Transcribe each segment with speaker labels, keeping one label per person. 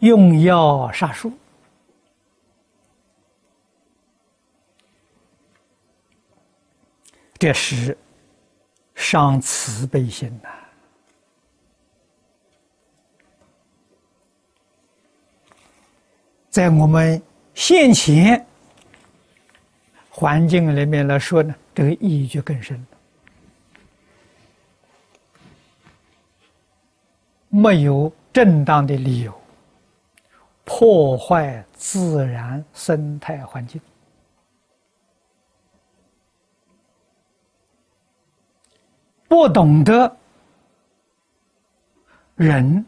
Speaker 1: 用药杀树，这是伤慈悲心呐。在我们现前环境里面来说呢，这个意义就更深了。没有正当的理由破坏自然生态环境，不懂得人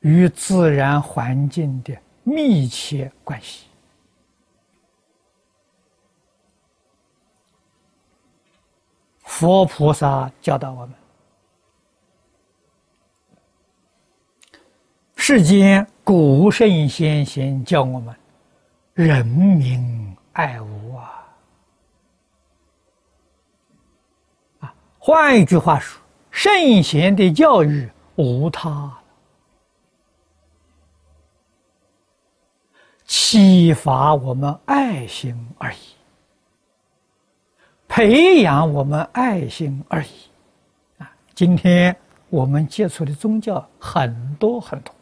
Speaker 1: 与自然环境的密切关系。佛菩萨教导我们。世间古圣先贤教我们，人民爱物啊！啊，换一句话说，圣贤的教育无他，启发我们爱心而已，培养我们爱心而已。啊，今天我们接触的宗教很多很多。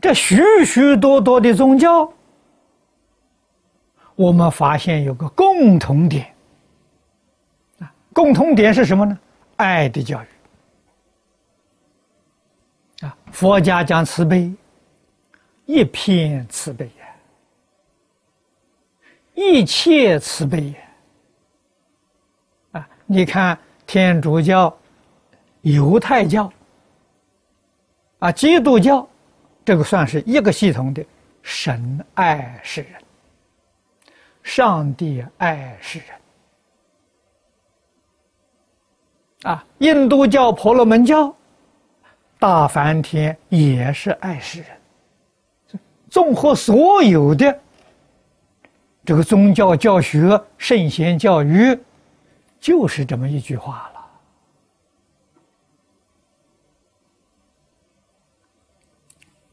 Speaker 1: 这许许多多的宗教，我们发现有个共同点，啊，共同点是什么呢？爱的教育。啊，佛家讲慈悲，一片慈悲呀，一切慈悲呀。啊，你看天主教、犹太教，啊，基督教。这个算是一个系统的，神爱世人，上帝爱世人，啊，印度教、婆罗门教、大梵天也是爱世人，综合所有的这个宗教教学、圣贤教育，就是这么一句话了。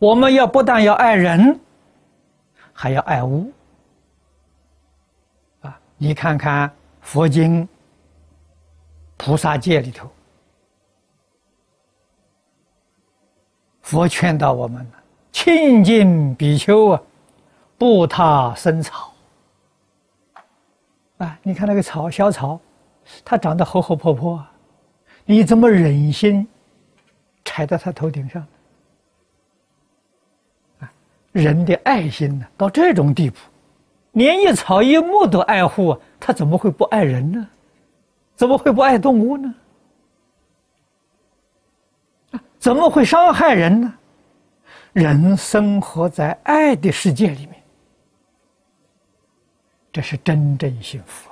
Speaker 1: 我们要不但要爱人，还要爱物。啊，你看看佛经、菩萨戒里头，佛劝导我们：清净比丘啊，不踏生草。啊，你看那个草，小草，它长得活活泼泼，你怎么忍心踩到它头顶上？人的爱心呢，到这种地步，连一草一木都爱护，他怎么会不爱人呢？怎么会不爱动物呢？怎么会伤害人呢？人生活在爱的世界里面，这是真正幸福。